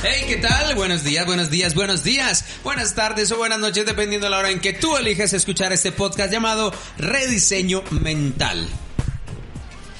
Hey, ¿qué tal? Buenos días, buenos días, buenos días, buenas tardes o buenas noches, dependiendo de la hora en que tú eliges escuchar este podcast llamado Rediseño Mental.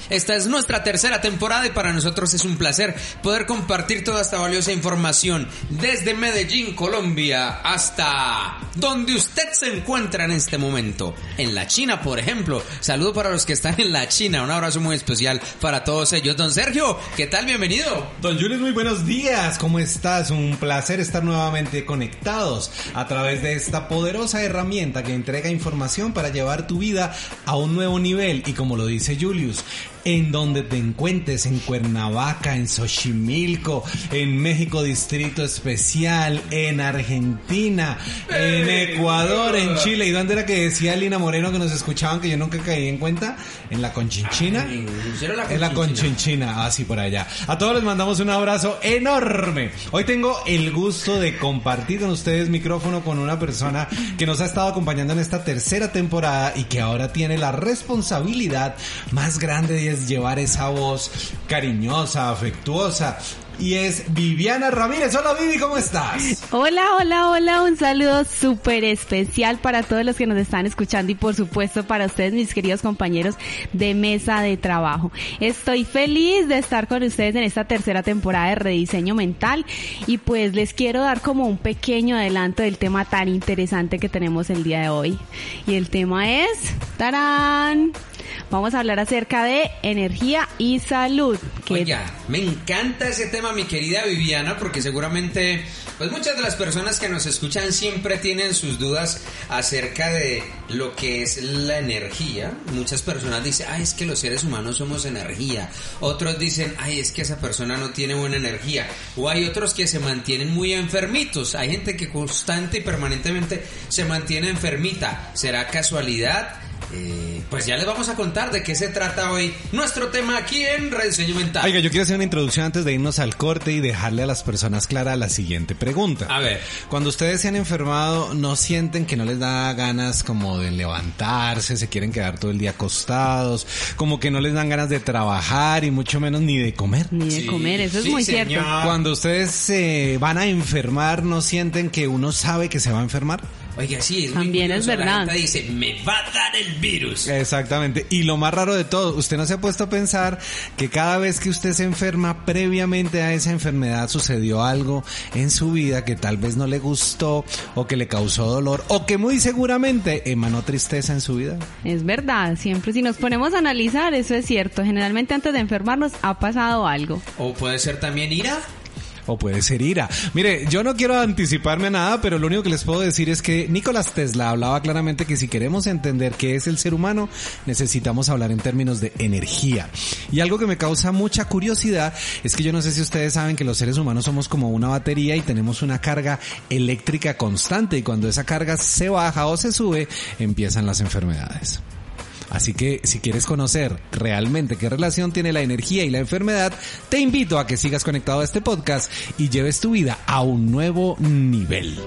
Esta es nuestra tercera temporada y para nosotros es un placer poder compartir toda esta valiosa información desde Medellín, Colombia, hasta donde usted se encuentra en este momento. En la China, por ejemplo. Saludo para los que están en la China. Un abrazo muy especial para todos ellos. Don Sergio, ¿qué tal? Bienvenido. Don Julius, muy buenos días. ¿Cómo estás? Un placer estar nuevamente conectados a través de esta poderosa herramienta que entrega información para llevar tu vida a un nuevo nivel. Y como lo dice Julius, en donde te encuentres, en Cuernavaca, en Xochimilco, en México Distrito Especial, en Argentina, en Ecuador, en Chile. ¿Y dónde era que decía Lina Moreno que nos escuchaban que yo nunca caí en cuenta? En la Conchinchina. En la Conchinchina, así por allá. A todos les mandamos un abrazo enorme. Hoy tengo el gusto de compartir con ustedes micrófono con una persona que nos ha estado acompañando en esta tercera temporada y que ahora tiene la responsabilidad más grande de es llevar esa voz cariñosa, afectuosa. Y es Viviana Ramírez. Hola Vivi, ¿cómo estás? Hola, hola, hola. Un saludo súper especial para todos los que nos están escuchando y por supuesto para ustedes, mis queridos compañeros de mesa de trabajo. Estoy feliz de estar con ustedes en esta tercera temporada de Rediseño Mental y pues les quiero dar como un pequeño adelanto del tema tan interesante que tenemos el día de hoy. Y el tema es, ¡tarán! Vamos a hablar acerca de energía y salud. Que... Oiga, me encanta ese tema, mi querida Viviana, porque seguramente, pues muchas de las personas que nos escuchan siempre tienen sus dudas acerca de lo que es la energía. Muchas personas dicen, ay, es que los seres humanos somos energía. Otros dicen, ay, es que esa persona no tiene buena energía. O hay otros que se mantienen muy enfermitos. Hay gente que constante y permanentemente se mantiene enfermita. ¿Será casualidad? Eh, pues ya les vamos a contar de qué se trata hoy nuestro tema aquí en Rediseño Mental. Oiga, yo quiero hacer una introducción antes de irnos al corte y dejarle a las personas clara la siguiente pregunta. A ver. Cuando ustedes se han enfermado, ¿no sienten que no les da ganas como de levantarse, se quieren quedar todo el día acostados, como que no les dan ganas de trabajar y mucho menos ni de comer? Ni de Sí, comer, eso es sí, muy señor. cierto. Cuando ustedes se van a enfermar, ¿no sienten que uno sabe que se va a enfermar? Oiga, sí, es muy También es. La verdad. gente dice, me va a dar el virus. Exactamente. Y lo más raro de todo, usted no se ha puesto a pensar que cada vez que usted se enferma, previamente a esa enfermedad sucedió algo en su vida que tal vez no le gustó o que le causó dolor o que muy seguramente emanó tristeza en su vida. Es verdad, siempre si nos ponemos a analizar, eso es cierto. Generalmente antes de enfermarnos ha pasado algo. O puede ser también ira. O puede ser ira. Mire, yo no quiero anticiparme a nada, pero lo único que les puedo decir es que Nicolás Tesla hablaba claramente que si queremos entender qué es el ser humano, necesitamos hablar en términos de energía. Y algo que me causa mucha curiosidad es que yo no sé si ustedes saben que los seres humanos somos como una batería y tenemos una carga eléctrica constante y cuando esa carga se baja o se sube, empiezan las enfermedades. Así que si quieres conocer realmente qué relación tiene la energía y la enfermedad, te invito a que sigas conectado a este podcast y lleves tu vida a un nuevo nivel.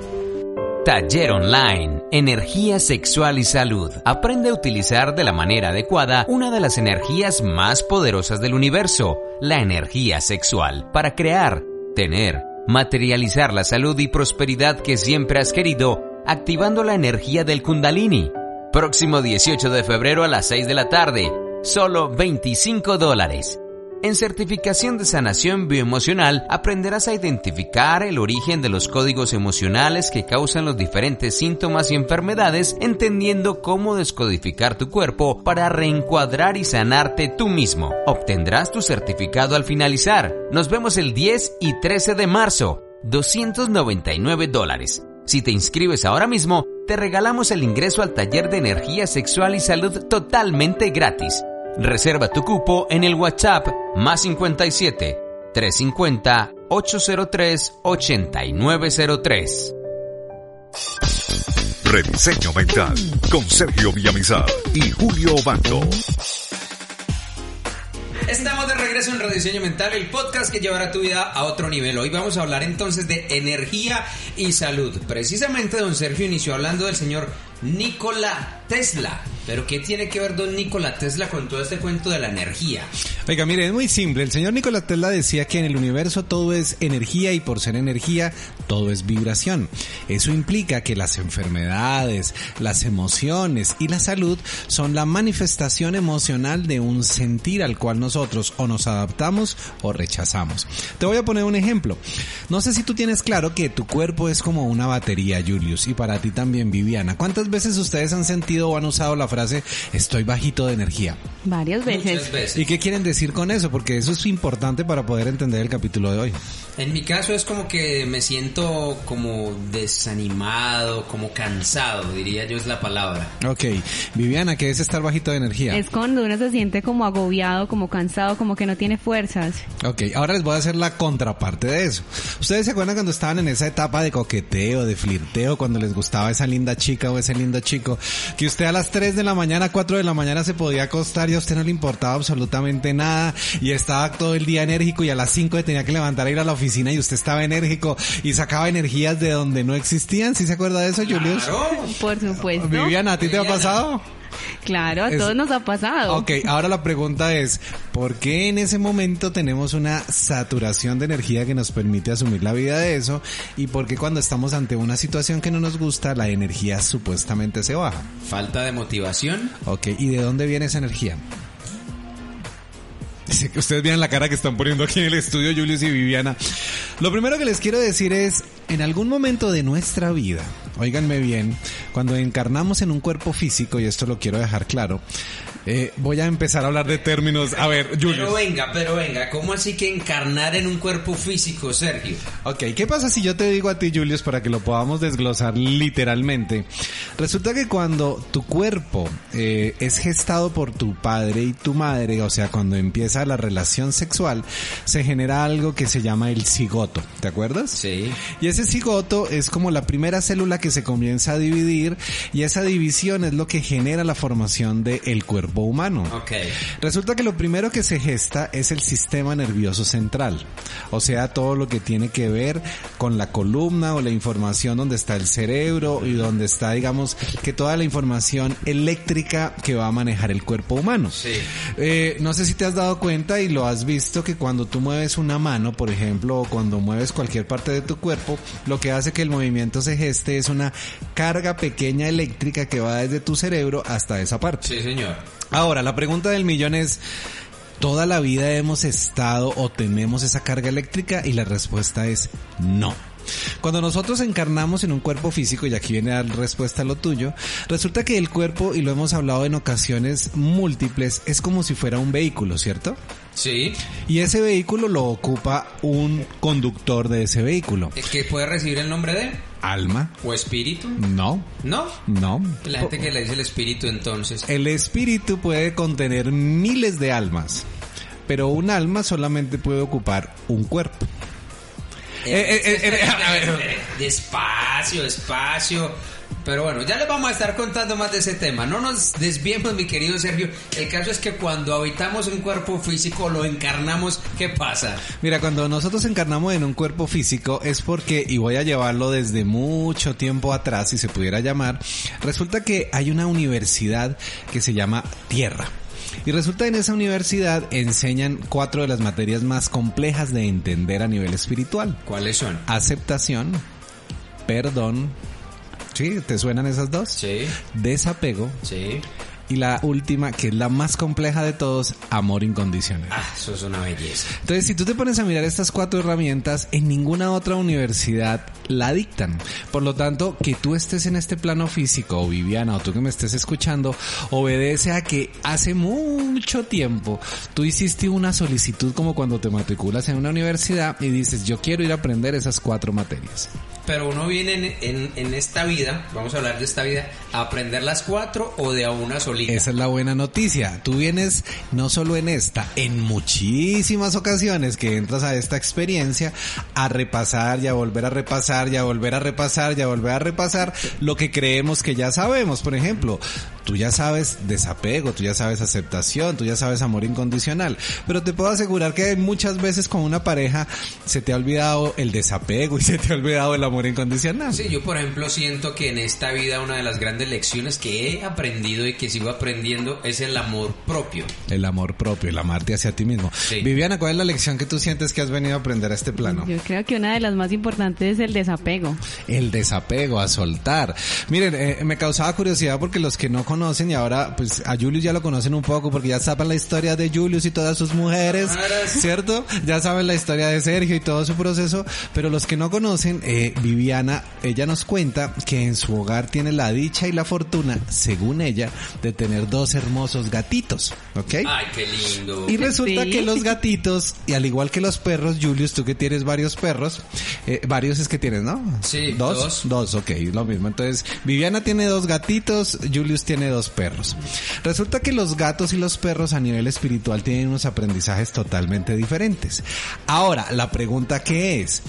Taller Online, Energía Sexual y Salud. Aprende a utilizar de la manera adecuada una de las energías más poderosas del universo, la energía sexual, para crear, tener, materializar la salud y prosperidad que siempre has querido, activando la energía del Kundalini. Próximo 18 de febrero a las 6 de la tarde, solo 25 dólares. En Certificación de Sanación Bioemocional aprenderás a identificar el origen de los códigos emocionales que causan los diferentes síntomas y enfermedades, entendiendo cómo descodificar tu cuerpo para reencuadrar y sanarte tú mismo. Obtendrás tu certificado al finalizar. Nos vemos el 10 y 13 de marzo. 299 dólares. Si te inscribes ahora mismo, te regalamos el ingreso al taller de energía sexual y salud totalmente gratis. Reserva tu cupo en el WhatsApp más 57 350 803 8903. Rediseño Mental con Sergio Villamizar y Julio Bando. Estamos de regreso en Rediseño Mental, el podcast que llevará tu vida a otro nivel. Hoy vamos a hablar entonces de energía y salud. Precisamente don Sergio inició hablando del señor Nikola Tesla. Pero ¿qué tiene que ver don Nikola Tesla con todo este cuento de la energía? Oiga, mire, es muy simple. El señor Nikola Tesla decía que en el universo todo es energía y por ser energía todo es vibración. Eso implica que las enfermedades, las emociones y la salud son la manifestación emocional de un sentir al cual nosotros o nos adaptamos o rechazamos. Te voy a poner un ejemplo. No sé si tú tienes claro que tu cuerpo es como una batería, Julius, y para ti también, Viviana. ¿Cuántas veces ustedes han sentido o han usado la frase estoy bajito de energía? Varias veces. ¿Y qué quieren decir con eso? Porque eso es importante para poder entender el capítulo de hoy. En mi caso es como que me siento como desanimado, como cansado, diría yo es la palabra. Ok, Viviana, ¿qué es estar bajito de energía? Es cuando uno se siente como agobiado, como cansado, como que no tiene fuerzas. Ok, ahora les voy a hacer la contraparte de eso. ¿Ustedes se acuerdan cuando estaban en esa etapa de coqueteo, de flirteo, cuando les gustaba esa linda chica o ese lindo chico, que usted a las 3 de la mañana, 4 de la mañana se podía acostar y a usted no le importaba absolutamente nada y estaba todo el día enérgico y a las 5 se tenía que levantar a ir a la oficina y usted estaba enérgico y sacaba energías de donde no existían? ¿Sí se acuerda de eso, Julius? Claro. Por supuesto. Viviana, ¿a ti te ha pasado? Claro, a Es- todos nos ha pasado. Ok, ahora la pregunta es, ¿por qué en ese momento tenemos una saturación de energía que nos permite asumir la vida de eso? ¿Y por qué cuando estamos ante una situación que no nos gusta, la energía supuestamente se baja? Falta de motivación. Ok, ¿y de dónde viene esa energía? Dice que ustedes vean la cara que están poniendo aquí en el estudio Julius y Viviana. Lo primero que les quiero decir es, en algún momento de nuestra vida, óiganme bien, cuando encarnamos en un cuerpo físico, y esto lo quiero dejar claro, eh, voy a empezar a hablar de términos. A ver, Pero Julius. venga, pero venga, ¿cómo así que encarnar en un cuerpo físico, Sergio? Ok, ¿qué pasa si yo te digo a ti, Julius, para que lo podamos desglosar literalmente? Resulta que cuando tu cuerpo eh, es gestado por tu padre y tu madre, o sea, cuando empieza la relación sexual, se genera algo que se llama el cigoto, ¿te acuerdas? Sí. Y ese cigoto es como la primera célula que se comienza a dividir y esa división es lo que genera la formación del cuerpo humano. Ok. Resulta que lo primero que se gesta es el sistema nervioso central, o sea, todo lo que tiene que ver con la columna o la información donde está el cerebro y donde está, digamos, que toda la información eléctrica que va a manejar el cuerpo humano. Sí. Eh, no sé si te has dado cuenta y lo has visto que cuando tú mueves una mano, por ejemplo, o cuando mueves cualquier parte de tu cuerpo, lo que hace que el movimiento se geste es una carga pequeña eléctrica que va desde tu cerebro hasta esa parte. Sí, señor. Ahora, la pregunta del millón es, ¿toda la vida hemos estado o tenemos esa carga eléctrica? Y la respuesta es no. Cuando nosotros encarnamos en un cuerpo físico, y aquí viene la respuesta a lo tuyo, resulta que el cuerpo, y lo hemos hablado en ocasiones múltiples, es como si fuera un vehículo, ¿cierto? Sí. Y ese vehículo lo ocupa un conductor de ese vehículo. ¿Es que puede recibir el nombre de? ¿Alma? ¿O espíritu? No, ¿No? no. La gente que le dice el espíritu entonces. El espíritu puede contener miles de almas, pero un alma solamente puede ocupar un cuerpo. eh, eh, eh. Despacio, despacio. Pero bueno, ya les vamos a estar contando más de ese tema. No nos desviemos, mi querido Sergio. El caso es que cuando habitamos un cuerpo físico, lo encarnamos, ¿qué pasa? Mira, cuando nosotros encarnamos en un cuerpo físico es porque, y voy a llevarlo desde mucho tiempo atrás, si se pudiera llamar, resulta que hay una universidad que se llama Tierra. Y resulta que en esa universidad enseñan cuatro de las materias más complejas de entender a nivel espiritual. ¿Cuáles son? Aceptación, perdón, ¿sí? ¿Te suenan esas dos? Sí, Desapego sí. Y la última, que es la más compleja de todos, amor incondicional. Ah, eso es una belleza. Entonces, si tú te pones a mirar estas cuatro herramientas, en ninguna otra universidad la dictan. Por lo tanto, que tú estés en este plano físico, o Viviana, o tú que me estés escuchando, obedece a que hace mucho tiempo tú hiciste una solicitud como cuando te matriculas en una universidad y dices, yo quiero ir a aprender esas cuatro materias. Pero uno viene en, en- en esta vida, vamos a hablar de esta vida, a aprender las cuatro o de a una Esa es la buena noticia. Tú vienes no solo en esta, en muchísimas ocasiones que entras a esta experiencia a repasar y a volver a repasar y a volver a repasar y a volver a repasar lo que creemos que ya sabemos. Por ejemplo, tú ya sabes desapego, tú ya sabes aceptación, tú ya sabes amor incondicional. Pero te puedo asegurar que muchas veces con una pareja se te ha olvidado el desapego y se te ha olvidado el amor incondicional. Sí, yo por ejemplo siento que en esta vida una de las grandes lecciones que he aprendido y que sigo aprendiendo es el amor propio. El amor propio, el amarte hacia ti mismo. Sí. Viviana, ¿cuál es la lección que tú sientes que has venido a aprender a este plano? Yo creo que una de las más importantes es el desapego. El desapego, a soltar. Miren, eh, me causaba curiosidad porque los que no conocen y ahora pues a Julius ya lo conocen un poco porque ya saben la historia de Julius y todas sus mujeres. ¿cierto? Ya saben la historia de Sergio y todo su proceso, pero los que no conocen, eh, Viviana, ella nos cuenta que en su hogar tiene la dicha y la fortuna, según ella, de tener dos hermosos gatitos, ¿ok? Ay, qué lindo. Y resulta Sí. que los gatitos, y al igual que los perros, Julius, tú que tienes varios perros, eh, varios es que tienes, ¿no? Sí, dos. dos. Dos, ok, lo mismo. Entonces, Viviana tiene dos gatitos, Julius tiene dos perros. Resulta que los gatos y los perros a nivel espiritual tienen unos aprendizajes totalmente diferentes. Ahora, la pregunta que es,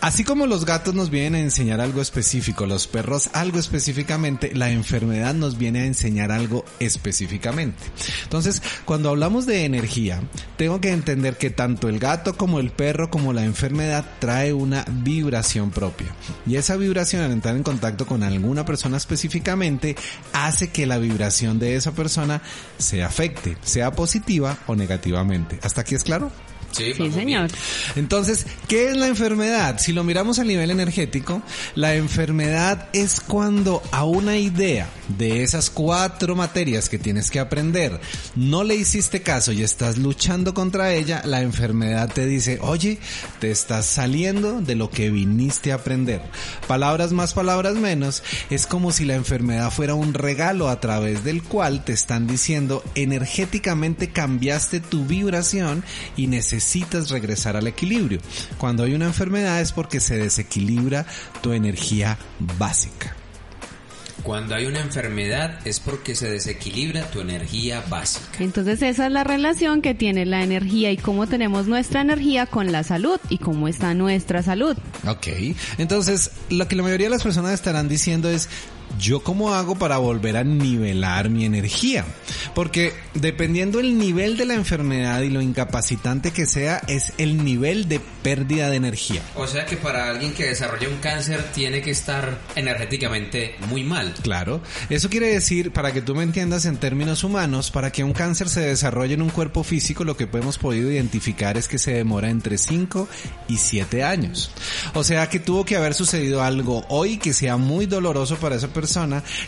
Así como los gatos nos vienen a enseñar algo específico, los perros algo específicamente, la enfermedad nos viene a enseñar algo específicamente. Entonces, cuando hablamos de energía, tengo que entender que tanto el gato como el perro como la enfermedad trae una vibración propia. Y esa vibración al entrar en contacto con alguna persona específicamente hace que la vibración de esa persona se afecte, sea positiva o negativamente. ¿Hasta aquí es claro? Sí, señor. Entonces, ¿qué es la enfermedad? Si lo miramos a nivel energético, la enfermedad es cuando a una idea de esas cuatro materias que tienes que aprender no le hiciste caso y estás luchando contra ella, la enfermedad te dice, oye, te estás saliendo de lo que viniste a aprender. Palabras más, palabras menos, es como si la enfermedad fuera un regalo a través del cual te están diciendo, energéticamente cambiaste tu vibración y necesitas regresar al equilibrio. Cuando hay una enfermedad es porque se desequilibra tu energía básica. Cuando hay una enfermedad es porque se desequilibra tu energía básica. Entonces esa es la relación que tiene la energía y cómo tenemos nuestra energía con la salud y cómo está nuestra salud. Ok, entonces lo que la mayoría de las personas estarán diciendo es, ¿yo cómo hago para volver a nivelar mi energía? Porque dependiendo el nivel de la enfermedad y lo incapacitante que sea, es el nivel de pérdida de energía. O sea que para alguien que desarrolla un cáncer tiene que estar energéticamente muy mal. Claro, eso quiere decir, para que tú me entiendas en términos humanos, para que un cáncer se desarrolle en un cuerpo físico, lo que hemos podido identificar es que se demora entre 5 y 7 años. O sea que tuvo que haber sucedido algo hoy que sea muy doloroso para esa persona,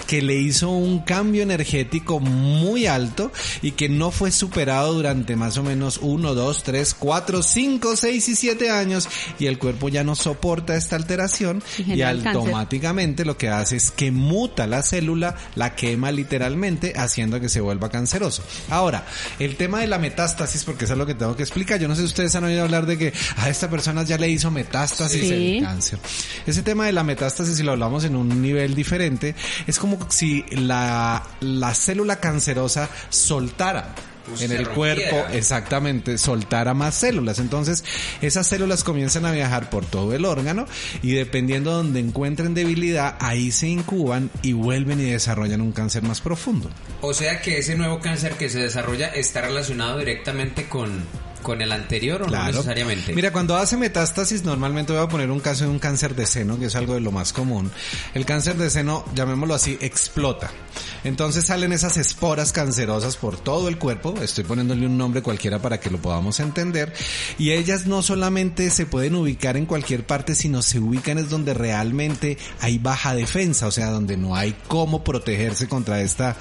que le hizo un cambio energético muy alto y que no fue superado durante más o menos 1, 2, 3, 4, 5, 6 y 7 años y el cuerpo ya no soporta esta alteración Y automáticamente lo que hace es que muta la célula, la quema literalmente, haciendo que se vuelva canceroso. Ahora, el tema de la metástasis, porque eso es lo que tengo que explicar. Yo no sé si ustedes han oído hablar de que a esta persona ya le hizo metástasis Sí. el cáncer. Ese tema de la metástasis, si lo hablamos en un nivel diferente, es como si la, la célula cancerosa soltara. Pues en el rompiera. cuerpo, exactamente, soltara más células. Entonces, esas células comienzan a viajar por todo el órgano y dependiendo de donde encuentren debilidad, ahí se incuban y vuelven y desarrollan un cáncer más profundo. O sea que ese nuevo cáncer que se desarrolla está relacionado directamente con, con el anterior o no necesariamente? Mira, cuando hace metástasis, normalmente voy a poner un caso de un cáncer de seno, que es algo de lo más común. El cáncer de seno, llamémoslo así, explota. Entonces salen esas esporas cancerosas por todo el cuerpo. Estoy poniéndole un nombre cualquiera para que lo podamos entender. Y ellas no solamente se pueden ubicar en cualquier parte, sino se ubican es donde realmente hay baja defensa, o sea, donde no hay cómo protegerse contra esta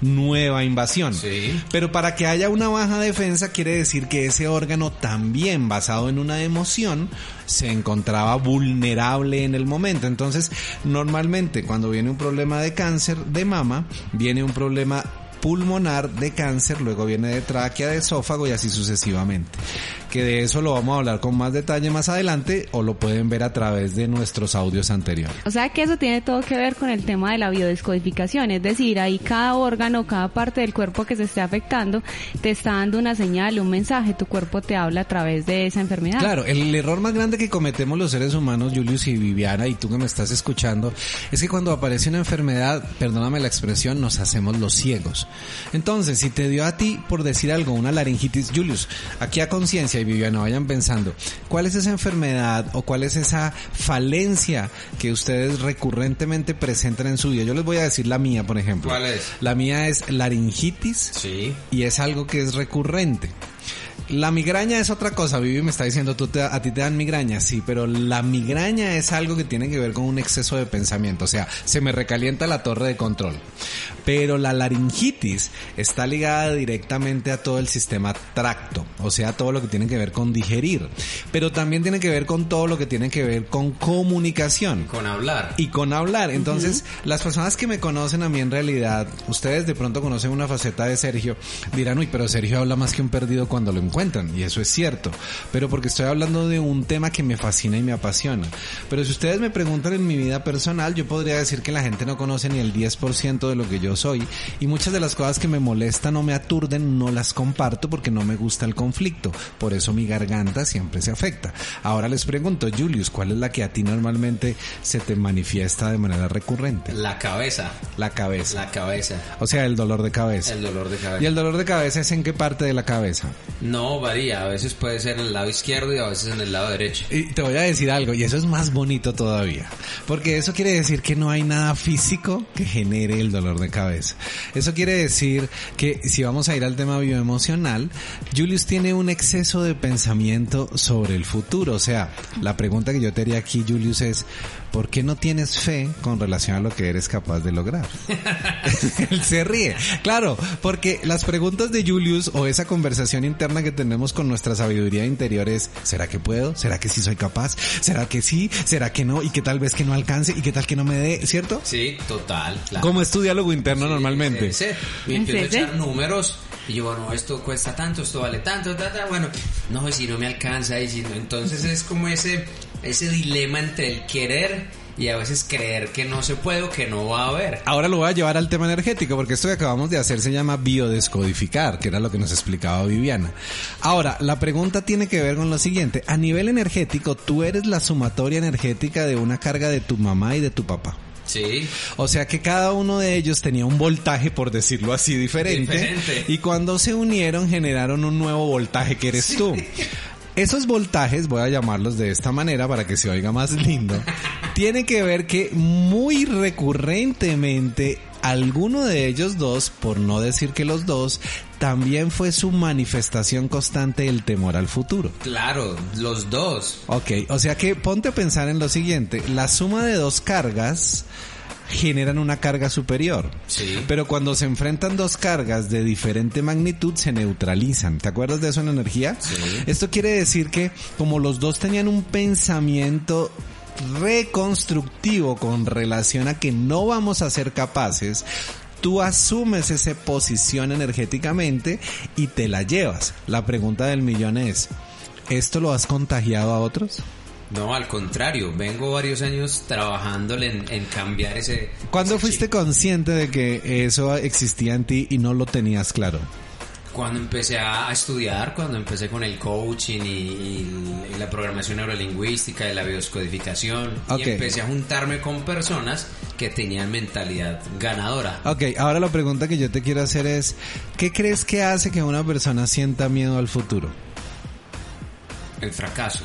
nueva invasión. Sí. Pero para que haya una baja defensa quiere decir que ese órgano también basado en una emoción se encontraba vulnerable en el momento. Entonces, normalmente cuando viene un problema de cáncer de mama, viene un problema pulmonar de cáncer, luego viene de tráquea, de esófago y así sucesivamente que de eso lo vamos a hablar con más detalle más adelante o lo pueden ver a través de nuestros audios anteriores. O sea que eso tiene todo que ver con el tema de la biodescodificación, es decir, ahí cada órgano, cada parte del cuerpo que se esté afectando te está dando una señal, un mensaje, tu cuerpo te habla a través de esa enfermedad. Claro, el error más grande que cometemos los seres humanos, Julius y Viviana, y tú que me estás escuchando, es que cuando aparece una enfermedad, perdóname la expresión, nos hacemos los ciegos. Entonces, si te dio a ti, por decir algo, una laringitis, Julius, aquí a conciencia Viviana, vayan pensando, ¿cuál es esa enfermedad o cuál es esa falencia que ustedes recurrentemente presentan en su vida? Yo les voy a decir la mía, por ejemplo. ¿Cuál es? La mía es laringitis. Sí. Y es algo que es recurrente. La migraña es otra cosa, Vivi me está diciendo, tú te, a ti te dan migraña, sí, pero la migraña es algo que tiene que ver con un exceso de pensamiento, o sea, se me recalienta la torre de control. Pero la laringitis está ligada directamente a todo el sistema tracto, o sea, todo lo que tiene que ver con digerir, pero también tiene que ver con todo lo que tiene que ver con comunicación. Con hablar. Y con hablar. Entonces, las personas que me conocen a mí en realidad, ustedes de pronto conocen una faceta de Sergio, dirán, uy, pero Sergio habla más que un perdido cuando lo encuentran, y eso es cierto, pero porque estoy hablando de un tema que me fascina y me apasiona. Pero si ustedes me preguntan en mi vida personal, yo podría decir que la gente no conoce ni el 10% de lo que yo soy, y muchas de las cosas que me molestan o me aturden no las comparto porque no me gusta el conflicto, por eso mi garganta siempre se afecta. Ahora les pregunto, Julius, ¿cuál es la que a ti normalmente se te manifiesta de manera recurrente? La cabeza. La cabeza. La cabeza. O sea, el dolor de cabeza. El dolor de cabeza. ¿Y el dolor de cabeza es en qué parte de la cabeza? No, varía. A veces puede ser en el lado izquierdo y a veces en el lado derecho. Y te voy a decir algo, y eso es más bonito todavía. Porque eso quiere decir que no hay nada físico que genere el dolor de cabeza. Eso quiere decir que si vamos a ir al tema bioemocional, Julius tiene un exceso de pensamiento sobre el futuro. O sea, la pregunta que yo te haría aquí, Julius, es, ¿por qué no tienes fe con relación a lo que eres capaz de lograr? Él se ríe. Claro, porque las preguntas de Julius o esa conversación interna que tenemos con nuestra sabiduría interior es, ¿será que puedo? ¿Será que sí soy capaz? ¿Será que sí? ¿Será que no? ¿Y qué tal vez que no alcance? ¿Y qué tal que no me dé? ¿Cierto? Sí, total. Claro. ¿Cómo es tu diálogo interno Sí, normalmente? ese. Y empiezo a ¿Ese? echar números. Y yo, bueno, esto cuesta tanto, esto vale tanto, ta, ta, bueno, no, y si no me alcanza, y si no, entonces es como ese, ese dilema entre el querer y a veces creer que no se puede o que no va a haber. Ahora lo voy a llevar al tema energético, porque esto que acabamos de hacer se llama biodescodificar, que era lo que nos explicaba Viviana. Ahora, la pregunta tiene que ver con lo siguiente. A nivel energético, tú eres la sumatoria energética de una carga de tu mamá y de tu papá. Sí, O sea que cada uno de ellos tenía un voltaje, por decirlo así, diferente. Diferente. Y cuando se unieron generaron un nuevo voltaje que eres tú. Esos voltajes, voy a llamarlos de esta manera para que se oiga más lindo, tiene que ver que muy recurrentemente alguno de ellos dos, por no decir que los dos, también fue su manifestación constante el temor al futuro. claro, los dos. Ok, o sea que ponte a pensar en lo siguiente, la suma de dos cargas generan una carga superior. Sí. Pero cuando se enfrentan dos cargas de diferente magnitud se neutralizan. ¿Te acuerdas de eso en energía? Sí. Esto quiere decir que como los dos tenían un pensamiento reconstructivo con relación a que no vamos a ser capaces, tú asumes esa posición energéticamente y te la llevas. La pregunta del millón es, ¿esto lo has contagiado a otros? No, al contrario, vengo varios años trabajándole en, en cambiar ese... ¿Cuándo ese fuiste chip. consciente de que eso existía en ti y no lo tenías claro? Cuando empecé a estudiar, cuando empecé con el coaching y, la programación neurolingüística y la bioscodificación, y empecé a juntarme con personas que tenían mentalidad ganadora. Ok, ahora la pregunta que yo te quiero hacer es, ¿qué crees que hace que una persona sienta miedo al futuro? El fracaso.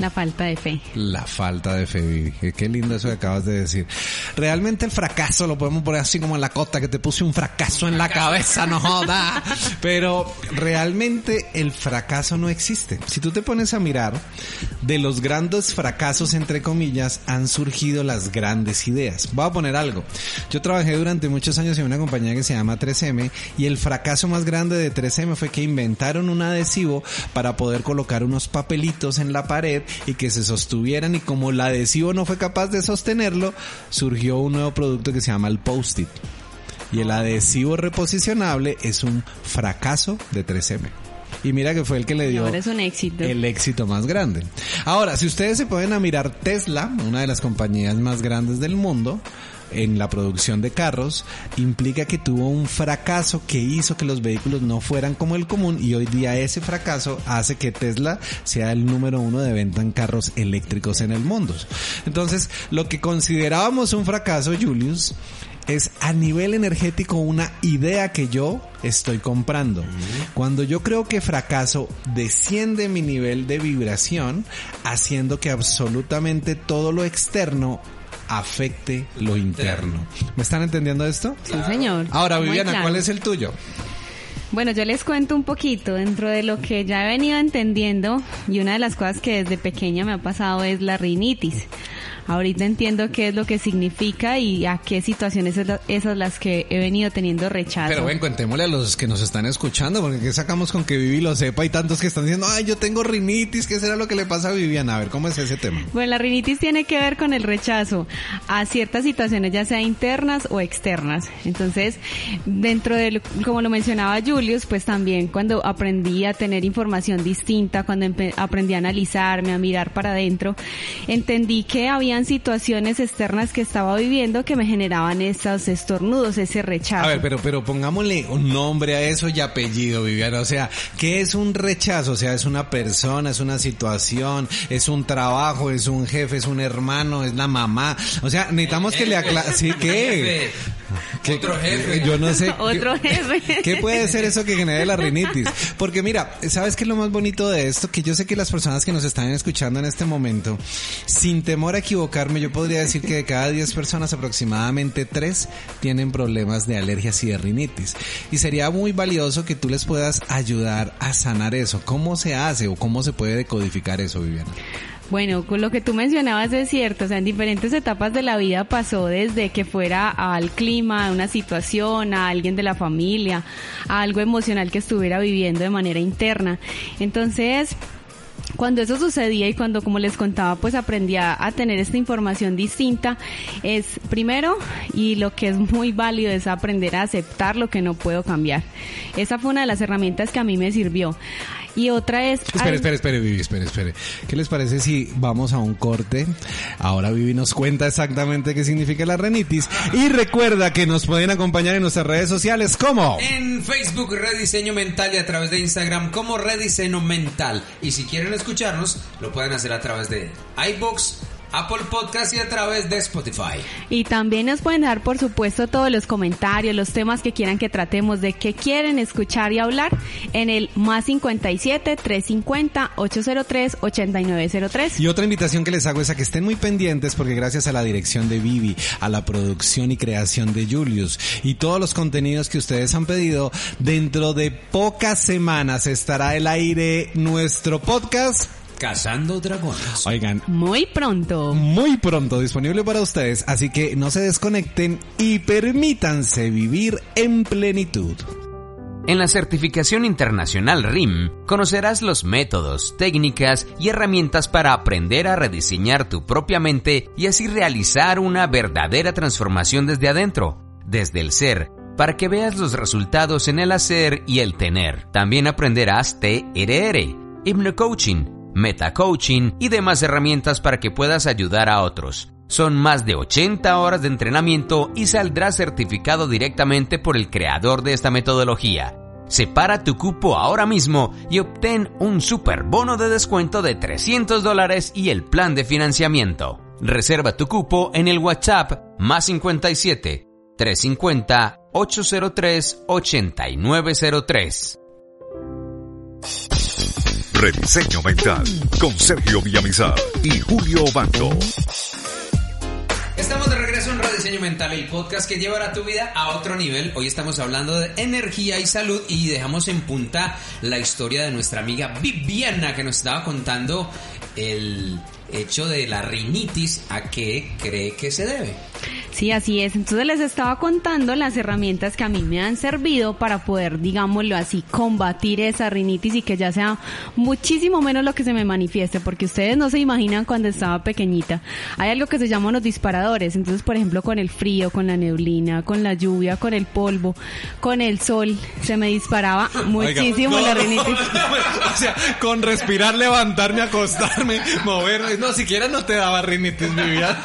La falta de fe. La falta de fe, Vivi. Qué lindo eso que acabas de decir. Realmente el fracaso lo podemos poner así como en la cota que te puse un fracaso en la cabeza, no joda. Pero realmente el fracaso no existe. Si tú te pones a mirar, de los grandes fracasos, entre comillas, han surgido las grandes ideas. Voy a poner algo. Yo trabajé durante muchos años en una compañía que se llama 3M y el fracaso más grande de 3M fue que inventaron un adhesivo para poder colocar unos papelitos en la pared y que se sostuvieran y como el adhesivo no fue capaz de sostenerlo, surgió un nuevo producto que se llama el post-it. Y el adhesivo reposicionable es un fracaso de 3M. Y mira que fue el que le dio es un éxito. el éxito más grande. Ahora, si ustedes se pueden a mirar Tesla, una de las compañías más grandes del mundo, en la producción de carros implica que tuvo un fracaso que hizo que los vehículos no fueran como el común y hoy día ese fracaso hace que Tesla sea el número uno de venta en carros eléctricos en el mundo. Entonces, lo que considerábamos un fracaso, Julius, es a nivel energético una idea que yo estoy comprando. Cuando yo creo que fracaso, desciende mi nivel de vibración, haciendo que absolutamente todo lo externo afecte lo interno. ¿Me están entendiendo esto? Sí, señor. Ahora, Muy Viviana, claro. ¿cuál es el tuyo? Bueno, yo les cuento un poquito dentro de lo que ya he venido entendiendo y una de las cosas que desde pequeña me ha pasado es la rinitis. Ahorita entiendo qué es lo que significa y a qué situaciones esas las que he venido teniendo rechazo. Pero ven, contémosle a los que nos están escuchando, porque ¿qué sacamos con que Vivi lo sepa? y tantos que están diciendo, ay, yo tengo rinitis, ¿qué será lo que le pasa a Viviana? A ver, ¿cómo es ese tema? Bueno, la rinitis tiene que ver con el rechazo a ciertas situaciones, ya sea internas o externas. Entonces, dentro de, lo- como lo mencionaba Julius, pues también cuando aprendí a tener información distinta, cuando aprendí a analizarme, a mirar para adentro, entendí que situaciones externas que estaba viviendo que me generaban esos estornudos, ese rechazo. A ver, pero, pero pongámosle un nombre a eso y apellido, Viviana. O sea, ¿qué es un rechazo? O sea, es una persona, es una situación, es un trabajo, es un jefe, es un hermano, es la mamá. O sea, necesitamos que le aclare. ¿Sí qué? ¿Qué- Otro jefe. Yo no sé. Otro jefe. ¿Qué puede ser eso que genere la rinitis? Porque mira, ¿sabes qué es lo más bonito de esto? Que yo sé que las personas que nos están escuchando en este momento, sin temor a yo podría decir que de cada 10 personas aproximadamente 3 tienen problemas de alergias y de rinitis. Y sería muy valioso que tú les puedas ayudar a sanar eso. ¿Cómo se hace o cómo se puede decodificar eso, Viviana? Bueno, con lo que tú mencionabas es cierto, o sea, en diferentes etapas de la vida pasó desde que fuera al clima, a una situación, a alguien de la familia, a algo emocional que estuviera viviendo de manera interna. Entonces, cuando eso sucedía y cuando, como les contaba, pues aprendí a, a tener esta información distinta, es primero, y lo que es muy válido es aprender a aceptar lo que no puedo cambiar. Esa fue una de las herramientas que a mí me sirvió. Y otra es... Espere, espere, espere, Vivi, espere, espere. ¿Qué les parece si vamos a un corte? Ahora Vivi nos cuenta exactamente qué significa la renitis. Y recuerda que nos pueden acompañar en nuestras redes sociales como... En Facebook Rediseño Mental y a través de Instagram como Rediseño Mental. Y si quieren escucharnos, lo pueden hacer a través de iBox, Apple Podcast y a través de Spotify. Y también nos pueden dar, por supuesto, todos los comentarios, los temas que quieran que tratemos, de qué quieren escuchar y hablar en el más 57 350 803 8903. Y otra invitación que les hago es a que estén muy pendientes porque gracias a la dirección de Vivi, a la producción y creación de Julius y todos los contenidos que ustedes han pedido, dentro de pocas semanas estará el aire nuestro podcast. Cazando Dragones. Oigan, Muy pronto. muy pronto disponible para ustedes, así que no se desconecten y permítanse vivir en plenitud. En la certificación internacional RIM conocerás los métodos, técnicas y herramientas para aprender a rediseñar tu propia mente y así realizar una verdadera transformación desde adentro, desde el ser, para que veas los resultados en el hacer y el tener. También aprenderás TRR, Hypnocoaching, Metacoaching y demás herramientas para que puedas ayudar a otros. Son más de 80 horas de entrenamiento y saldrás certificado directamente por el creador de esta metodología. Separa tu cupo ahora mismo y obtén un super bono de descuento de 300 dólares y el plan de financiamiento. Reserva tu cupo en el WhatsApp más 57 350 803 8903. Rediseño Mental con Sergio Villamizar y Julio Bando. Estamos de regreso en Rediseño Mental, el podcast que llevará tu vida a otro nivel. Hoy estamos hablando de energía y salud y dejamos en punta la historia de nuestra amiga Viviana que nos estaba contando el hecho de la rinitis a qué cree que se debe. Sí, así es. Entonces les estaba contando las herramientas que a mí me han servido para poder, digámoslo así, combatir esa rinitis y que ya sea muchísimo menos lo que se me manifieste, porque ustedes no se imaginan cuando estaba pequeñita. Hay algo que se llama los disparadores. Entonces, por ejemplo, con el frío, con la neblina, con la lluvia, con el polvo, con el sol, se me disparaba muchísimo Oiga, la no, rinitis. o sea, con respirar, levantarme, acostarme, moverme. No, siquiera no te daba rinitis, Viviana.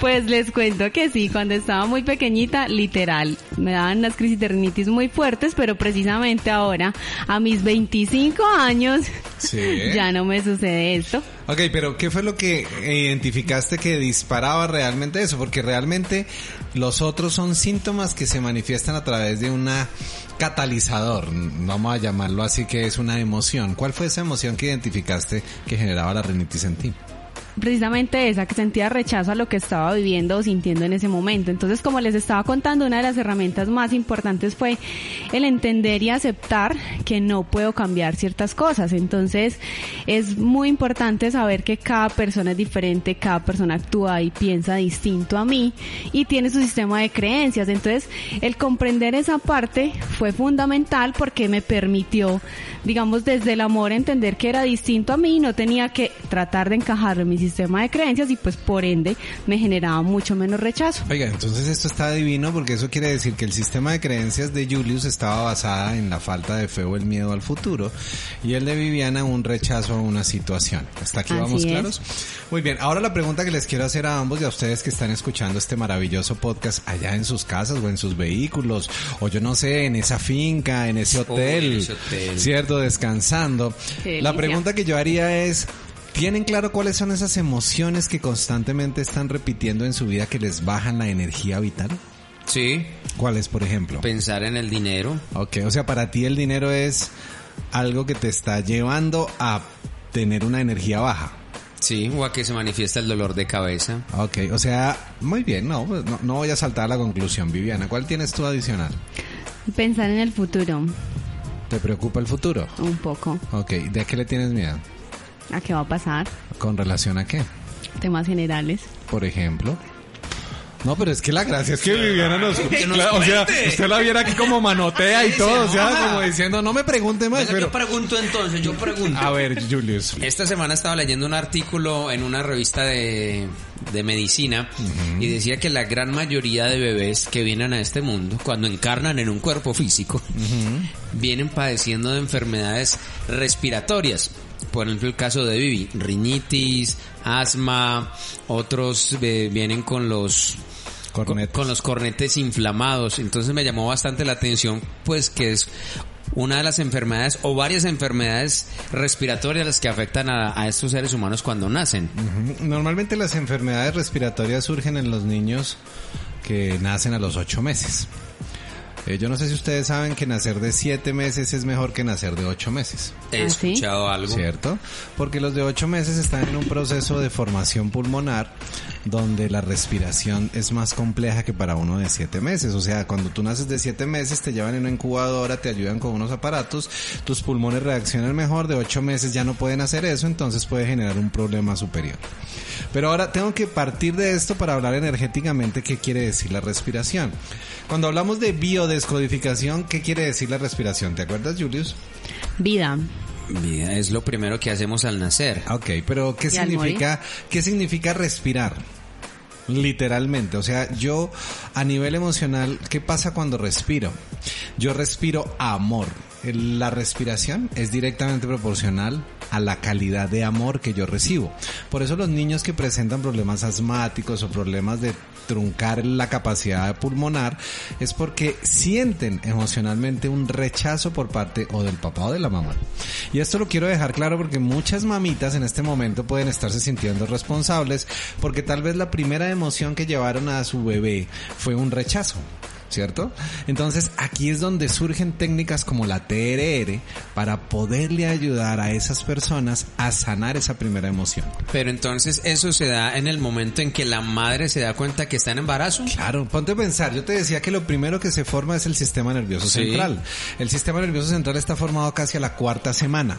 Pues les cuento que sí, cuando estaba muy pequeñita, literal, me daban unas crisis de rinitis muy fuertes, pero precisamente ahora, a mis 25 años, Sí. ya no me sucede esto. Ok, pero ¿qué fue lo que identificaste que disparaba realmente eso? Porque realmente los otros son síntomas que se manifiestan a través de una catalizador, vamos a llamarlo así, que es una emoción. ¿Cuál fue esa emoción que identificaste que generaba la rinitis en ti? Precisamente esa que sentía rechazo a lo que estaba viviendo o sintiendo en ese momento. Entonces, como les estaba contando, una de las herramientas más importantes fue el entender y aceptar que no puedo cambiar ciertas cosas. Entonces, es muy importante saber que cada persona es diferente, cada persona actúa y piensa distinto a mí y tiene su sistema de creencias. Entonces, el comprender esa parte fue fundamental porque me permitió, digamos, desde el amor entender que era distinto a mí y no tenía que tratar de encajarlo en mi sistema de creencias y pues por ende me generaba mucho menos rechazo. Oiga, entonces esto está divino porque eso quiere decir que el sistema de creencias de Julius estaba basada en la falta de fe o el miedo al futuro y el de Viviana un rechazo a una situación. ¿Hasta aquí Así vamos es. claros? Muy bien, ahora la pregunta que les quiero hacer a ambos y a ustedes que están escuchando este maravilloso podcast allá en sus casas o en sus vehículos o yo no sé, en esa finca, en ese hotel, en ese hotel. cierto, descansando. La pregunta que yo haría es ¿Tienen claro cuáles son esas emociones que constantemente están repitiendo en su vida que les bajan la energía vital? Sí, ¿Cuáles, por ejemplo? pensar en el dinero. Ok, o sea, para ti el dinero es algo que te está llevando a tener una energía baja. Sí, o a que se manifiesta el dolor de cabeza. Ok, o sea, muy bien, no, pues no, no voy a saltar a la conclusión, Viviana. ¿Cuál tienes tú adicional? Pensar en el futuro, ¿Te preocupa el futuro? un poco. Ok, ¿de qué le tienes miedo? ¿A qué va a pasar? ¿Con relación a qué? Temas generales. Por ejemplo. No, pero es que la gracia es que Viviana nos... Que nos Claro, o sea, usted la viera aquí como manotea y todo, o se sea, como diciendo, no me pregunte más, Venga, pero... Yo pregunto entonces, yo pregunto. A ver, Julius. Esta semana estaba leyendo un artículo en una revista de, de medicina y decía que la gran mayoría de bebés que vienen a este mundo, cuando encarnan en un cuerpo físico, vienen padeciendo de enfermedades respiratorias. Por ejemplo, el caso de Vivi, rinitis, asma, otros eh, vienen con los Cornetes. con los cornetes inflamados. Entonces me llamó bastante la atención, pues que es una de las enfermedades o varias enfermedades respiratorias las que afectan a, a estos seres humanos cuando nacen. Normalmente las enfermedades respiratorias surgen en los niños que nacen a los ocho meses. Eh, yo no sé si ustedes saben que nacer de siete meses es mejor que nacer de ocho meses. He ¿Ah, escuchado algo. ¿Cierto? Porque los de ocho meses están en un proceso de formación pulmonar donde la respiración es más compleja que para uno de siete meses. O sea, cuando tú naces de siete meses te llevan en una incubadora, te ayudan con unos aparatos, tus pulmones reaccionan mejor, de ocho meses ya no pueden hacer eso, entonces puede generar un problema superior. Pero ahora tengo que partir de esto para hablar energéticamente qué quiere decir la respiración. Cuando hablamos de biodescodificación, ¿qué quiere decir la respiración? ¿Te acuerdas, Julius? Vida. Vida es lo primero que hacemos al nacer. Ok, pero ¿qué ¿Y al significa, qué significa respirar? Literalmente, o sea, yo a nivel emocional, ¿qué pasa cuando respiro? Yo respiro amor. La respiración es directamente proporcional a la calidad de amor que yo recibo. Por eso los niños que presentan problemas asmáticos o problemas de truncar la capacidad pulmonar es porque sienten emocionalmente un rechazo por parte o del papá o de la mamá. Y esto lo quiero dejar claro porque muchas mamitas en este momento pueden estarse sintiendo responsables porque tal vez la primera emoción que llevaron a su bebé fue un rechazo. ¿Cierto? Entonces aquí es donde surgen técnicas como la TRR para poderle ayudar a esas personas a sanar esa primera emoción. Pero entonces eso se da en el momento en que la madre se da cuenta que está en embarazo. Claro, ponte a pensar, yo te decía que lo primero que se forma es el sistema nervioso Sí. central. El sistema nervioso central está formado casi a la cuarta semana.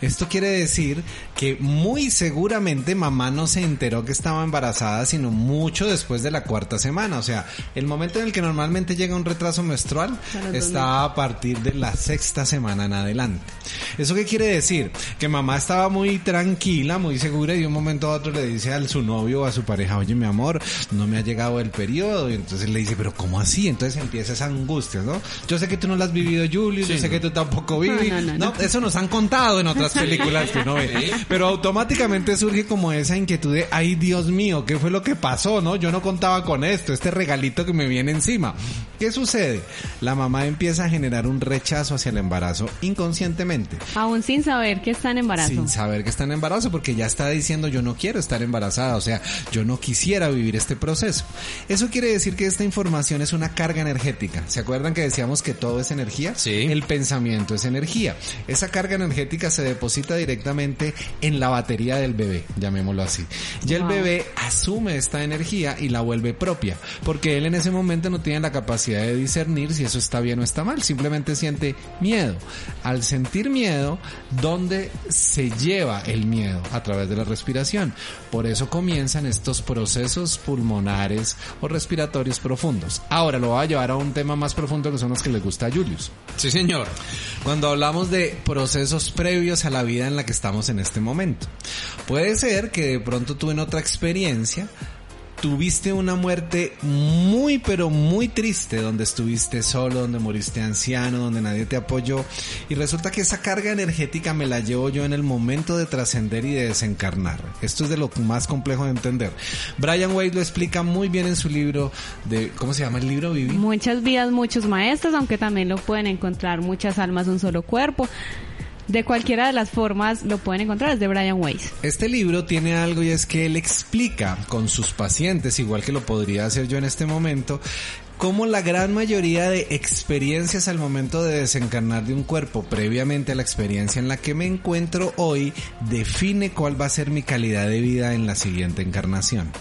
Esto quiere decir que muy seguramente mamá no se enteró que estaba embarazada sino mucho después de la cuarta semana. O sea, el momento en el que normalmente llega un retraso menstrual está a partir de la sexta semana en adelante. ¿Eso qué quiere decir? Que mamá estaba muy tranquila, muy segura y de un momento a otro le dice a su novio o a su pareja, oye mi amor, no me ha llegado el periodo. Y entonces le dice, pero ¿cómo así? Entonces empieza esa angustia, ¿no? Yo sé que tú no la has vivido, Julius, yo sé que tú tampoco vives. no, no, no. eso nos han contado en otras películas que uno ve. Pero automáticamente surge como esa inquietud de, ay Dios mío, ¿qué fue lo que pasó? ¿No? Yo no contaba con esto, este regalito que me viene encima. ¿Qué sucede? La mamá empieza a generar un rechazo hacia el embarazo inconscientemente. Aún sin saber que está en embarazo. Sin saber que está en embarazo, porque ya está diciendo yo no quiero estar embarazada, o sea, yo no quisiera vivir este proceso. Eso quiere decir que esta información es una carga energética. ¿Se acuerdan que decíamos que todo es energía? Sí. El pensamiento es energía. Esa carga energética se deposita directamente en la batería del bebé, llamémoslo así. Y el bebé asume esta energía y la vuelve propia, porque él en ese momento no tiene la capacidad de discernir si eso está bien o está mal, simplemente siente miedo. Al sentir miedo, ¿dónde se lleva el miedo? A través de la respiración. Por eso comienzan estos procesos pulmonares o respiratorios profundos. Ahora lo voy a llevar a un tema más profundo que son los que les gusta a Julius. Sí, señor. Cuando hablamos de procesos previos a la vida en la que estamos en este momento. Puede ser que de pronto tú en otra experiencia tuviste una muerte muy pero muy triste donde estuviste solo, donde moriste anciano, donde nadie te apoyó y resulta que esa carga energética me la llevo yo en el momento de trascender y de desencarnar. Esto es de lo más complejo de entender. Brian Wade lo explica muy bien en su libro de ¿cómo se llama el libro Vivi? Muchas vidas, muchos maestros, aunque también lo pueden encontrar muchas almas, un solo cuerpo. De cualquiera de las formas lo pueden encontrar, es de Brian Weiss. Este libro tiene algo y es que él explica con sus pacientes, igual que lo podría hacer yo en este momento, cómo la gran mayoría de experiencias al momento de desencarnar de un cuerpo previamente a la experiencia en la que me encuentro hoy define cuál va a ser mi calidad de vida en la siguiente encarnación.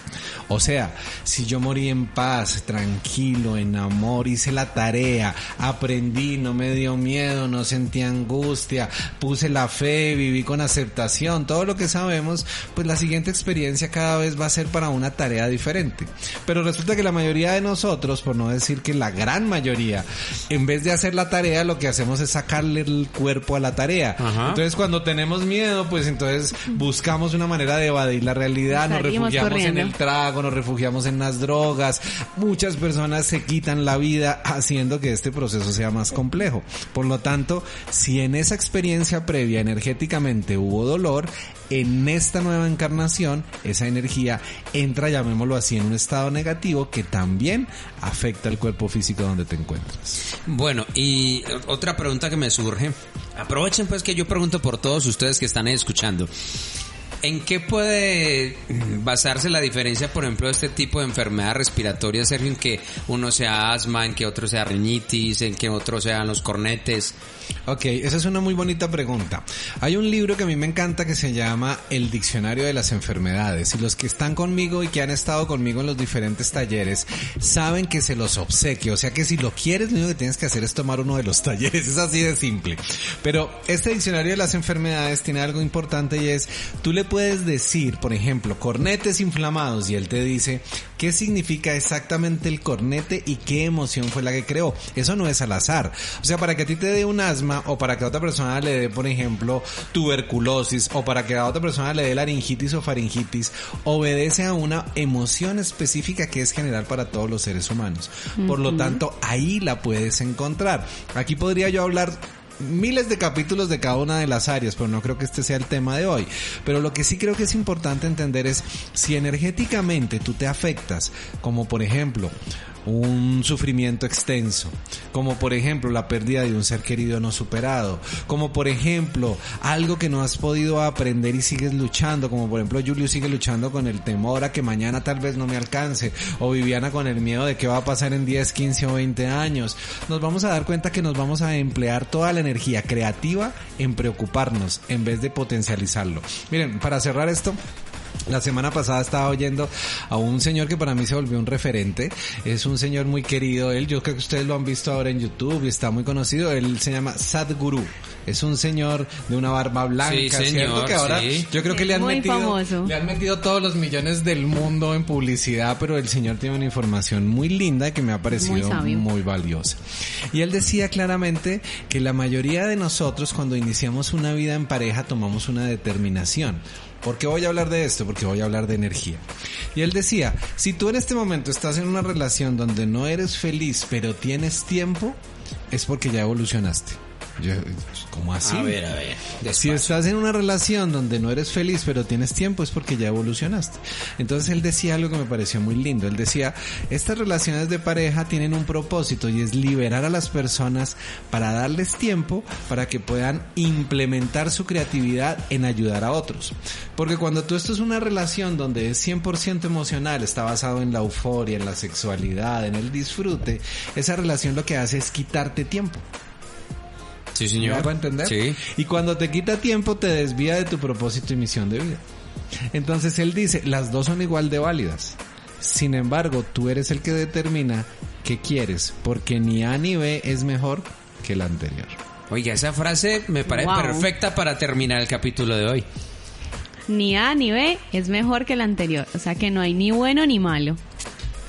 O sea, si yo morí en paz, tranquilo, en amor, hice la tarea, aprendí, no me dio miedo, no sentí angustia, puse la fe, viví con aceptación, todo lo que sabemos, pues la siguiente experiencia cada vez va a ser para una tarea diferente. Pero resulta que la mayoría de nosotros, por no decir que la gran mayoría, en vez de hacer la tarea, lo que hacemos es sacarle el cuerpo a la tarea. Ajá. Entonces cuando tenemos miedo, pues entonces buscamos una manera de evadir la realidad, nos refugiamos en el trago, nos refugiamos en las drogas. Muchas personas se quitan la vida haciendo que este proceso sea más complejo. Por lo tanto, si en esa experiencia previa energéticamente hubo dolor, en esta nueva encarnación esa energía entra, llamémoslo así, en un estado negativo que también afecta el cuerpo físico donde te encuentras. Bueno, y otra pregunta que me surge. Aprovechen pues que yo pregunto por todos ustedes que están escuchando. ¿En qué puede basarse la diferencia, por ejemplo, de este tipo de enfermedad respiratoria, Sergio, en que uno sea asma, en que otro sea rinitis, en que otro sean los cornetes? Ok, esa es una muy bonita pregunta. Hay un libro que a mí me encanta que se llama El Diccionario de las Enfermedades y los que están conmigo y que han estado conmigo en los diferentes talleres saben que se los obsequio, o sea que si lo quieres lo único que tienes que hacer es tomar uno de los talleres, es así de simple. Pero este Diccionario de las Enfermedades tiene algo importante y es, tú le puedes decir, por ejemplo, cornetes inflamados y él te dice qué significa exactamente el cornete y qué emoción fue la que creó. Eso no es al azar. O sea, para que a ti te dé un asma o para que a otra persona le dé, por ejemplo, tuberculosis o para que a otra persona le dé laringitis o faringitis, obedece a una emoción específica que es general para todos los seres humanos. Por lo tanto, ahí la puedes encontrar. Aquí podría yo hablar miles de capítulos de cada una de las áreas, pero no creo que este sea el tema de hoy. Pero lo que sí creo que es importante entender es si energéticamente tú te afectas, como por ejemplo, un sufrimiento extenso, como por ejemplo la pérdida de un ser querido no superado, como por ejemplo algo que no has podido aprender y sigues luchando, como por ejemplo Julio sigue luchando con el temor a que mañana tal vez no me alcance, o Viviana con el miedo de qué va a pasar en 10, 15 o 20 años, nos vamos a dar cuenta que nos vamos a emplear toda la energía creativa en preocuparnos en vez de potencializarlo. Miren, para cerrar esto, la semana pasada estaba oyendo a un señor que para mí se volvió un referente. Es un señor muy querido. Él, yo creo que ustedes lo han visto ahora en YouTube y está muy conocido. Él se llama Sadhguru. Es un señor de una barba blanca, Sí, ¿cierto? Que ahora sí. yo creo que le han metido famoso. le han metido todos los millones del mundo en publicidad, pero el señor tiene una información muy linda que me ha parecido muy valiosa. Y él decía claramente que la mayoría de nosotros cuando iniciamos una vida en pareja tomamos una determinación. ¿Por qué voy a hablar de esto? Porque voy a hablar de energía. Y él decía, si tú en este momento estás en una relación donde no eres feliz, pero tienes tiempo, es porque ya evolucionaste. Yo, ¿Cómo así? A ver, a ver. Si estás en una relación donde no eres feliz pero tienes tiempo es porque ya evolucionaste. Entonces él decía algo que me pareció muy lindo. Él decía, estas relaciones de pareja tienen un propósito y es liberar a las personas para darles tiempo para que puedan implementar su creatividad en ayudar a otros. Porque cuando tú estás en una relación donde es 100% emocional, está basado en la euforia, en la sexualidad, en el disfrute, esa relación lo que hace es quitarte tiempo. Sí, ¿Me señor. hago entender? Sí. Y cuando te quita tiempo, te desvía de tu propósito y misión de vida. Entonces él dice, las dos son igual de válidas. Sin embargo, tú eres el que determina qué quieres, porque ni A ni B es mejor que la anterior. Oiga, esa frase me parece Wow. perfecta para terminar el capítulo de hoy. Ni A ni B es mejor que el anterior. O sea que no hay ni bueno ni malo.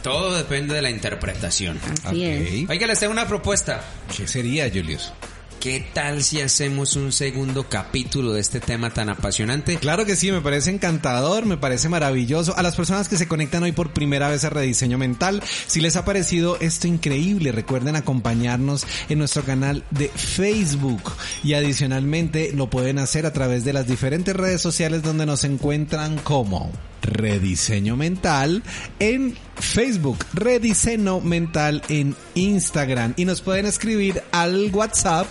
Todo depende de la interpretación. Así es. Ok. Oiga, les tengo una propuesta. ¿Qué sería, Julius? ¿Qué tal si hacemos un segundo capítulo de este tema tan apasionante? Claro que sí, me parece encantador, me parece maravilloso. A las personas que se conectan hoy por primera vez a Rediseño Mental, si les ha parecido esto increíble, recuerden acompañarnos en nuestro canal de Facebook y adicionalmente lo pueden hacer a través de las diferentes redes sociales donde nos encuentran como Rediseño Mental en Facebook, Rediseño Mental en Instagram. Y nos pueden escribir al WhatsApp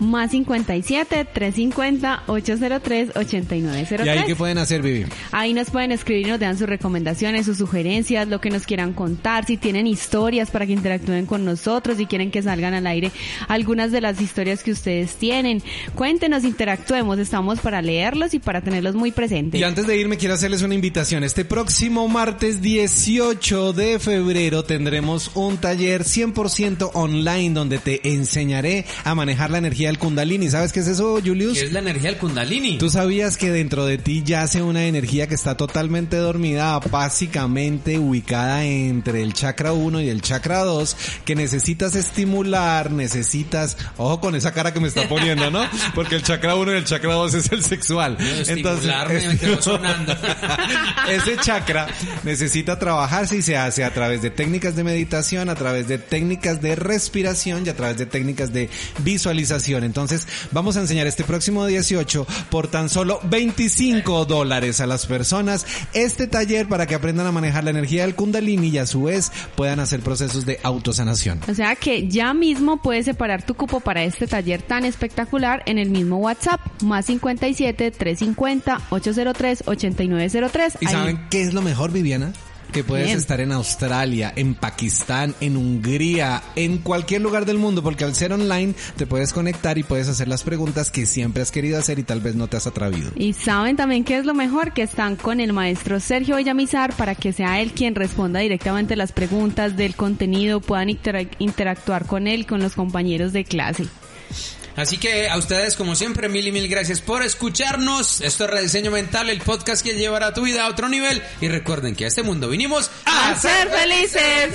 Más 57 350 803 8903. y ahí que pueden hacer, Vivi. Ahí nos pueden escribir, nos dan sus recomendaciones, sus sugerencias, lo que nos quieran contar, si tienen historias para que interactúen con nosotros, si quieren que salgan al aire algunas de las historias que ustedes tienen. Cuéntenos, interactuemos, estamos para leerlos y para tenerlos muy presentes. Y antes de irme quiero hacerles una invitación. Este próximo martes 18 de febrero tendremos un taller 100% online donde te enseñaré a manejar la energía del kundalini. ¿Sabes qué es eso, Julius? ¿Qué es la energía del kundalini? ¿Tú sabías que dentro de ti yace una energía que está totalmente dormida, básicamente ubicada entre el chakra 1 y el chakra 2, que necesitas estimular, necesitas, ojo con esa cara que me está poniendo, ¿no? Porque el chakra 1 y el chakra 2 es el sexual. estimularme, me quedó sonando. ese chakra necesita trabajarse y se hace a través de técnicas de meditación, a través de técnicas de respiración y a través de técnicas de visualización. Entonces, vamos a enseñar este próximo 18 por tan solo 25 dólares a las personas este taller para que aprendan a manejar la energía del kundalini y a su vez puedan hacer procesos de autosanación. O sea que ya mismo puedes separar tu cupo para este taller tan espectacular en el mismo WhatsApp, más 57 350 803 8903. ¿Y Ahí- saben qué es lo mejor, Viviana? Que puedes Bien. estar en Australia, en Pakistán, en Hungría, en cualquier lugar del mundo, porque al ser online te puedes conectar y puedes hacer las preguntas que siempre has querido hacer y tal vez no te has atrevido. Y saben también qué es lo mejor, que están con el maestro Sergio Villamizar para que sea él quien responda directamente las preguntas del contenido, puedan intera- interactuar con él, con los compañeros de clase. Así que a ustedes, como siempre, mil y mil gracias por escucharnos. Esto es Rediseño Mental, el podcast que llevará tu vida a otro nivel. Y recuerden que a este mundo vinimos ¡A ser felices!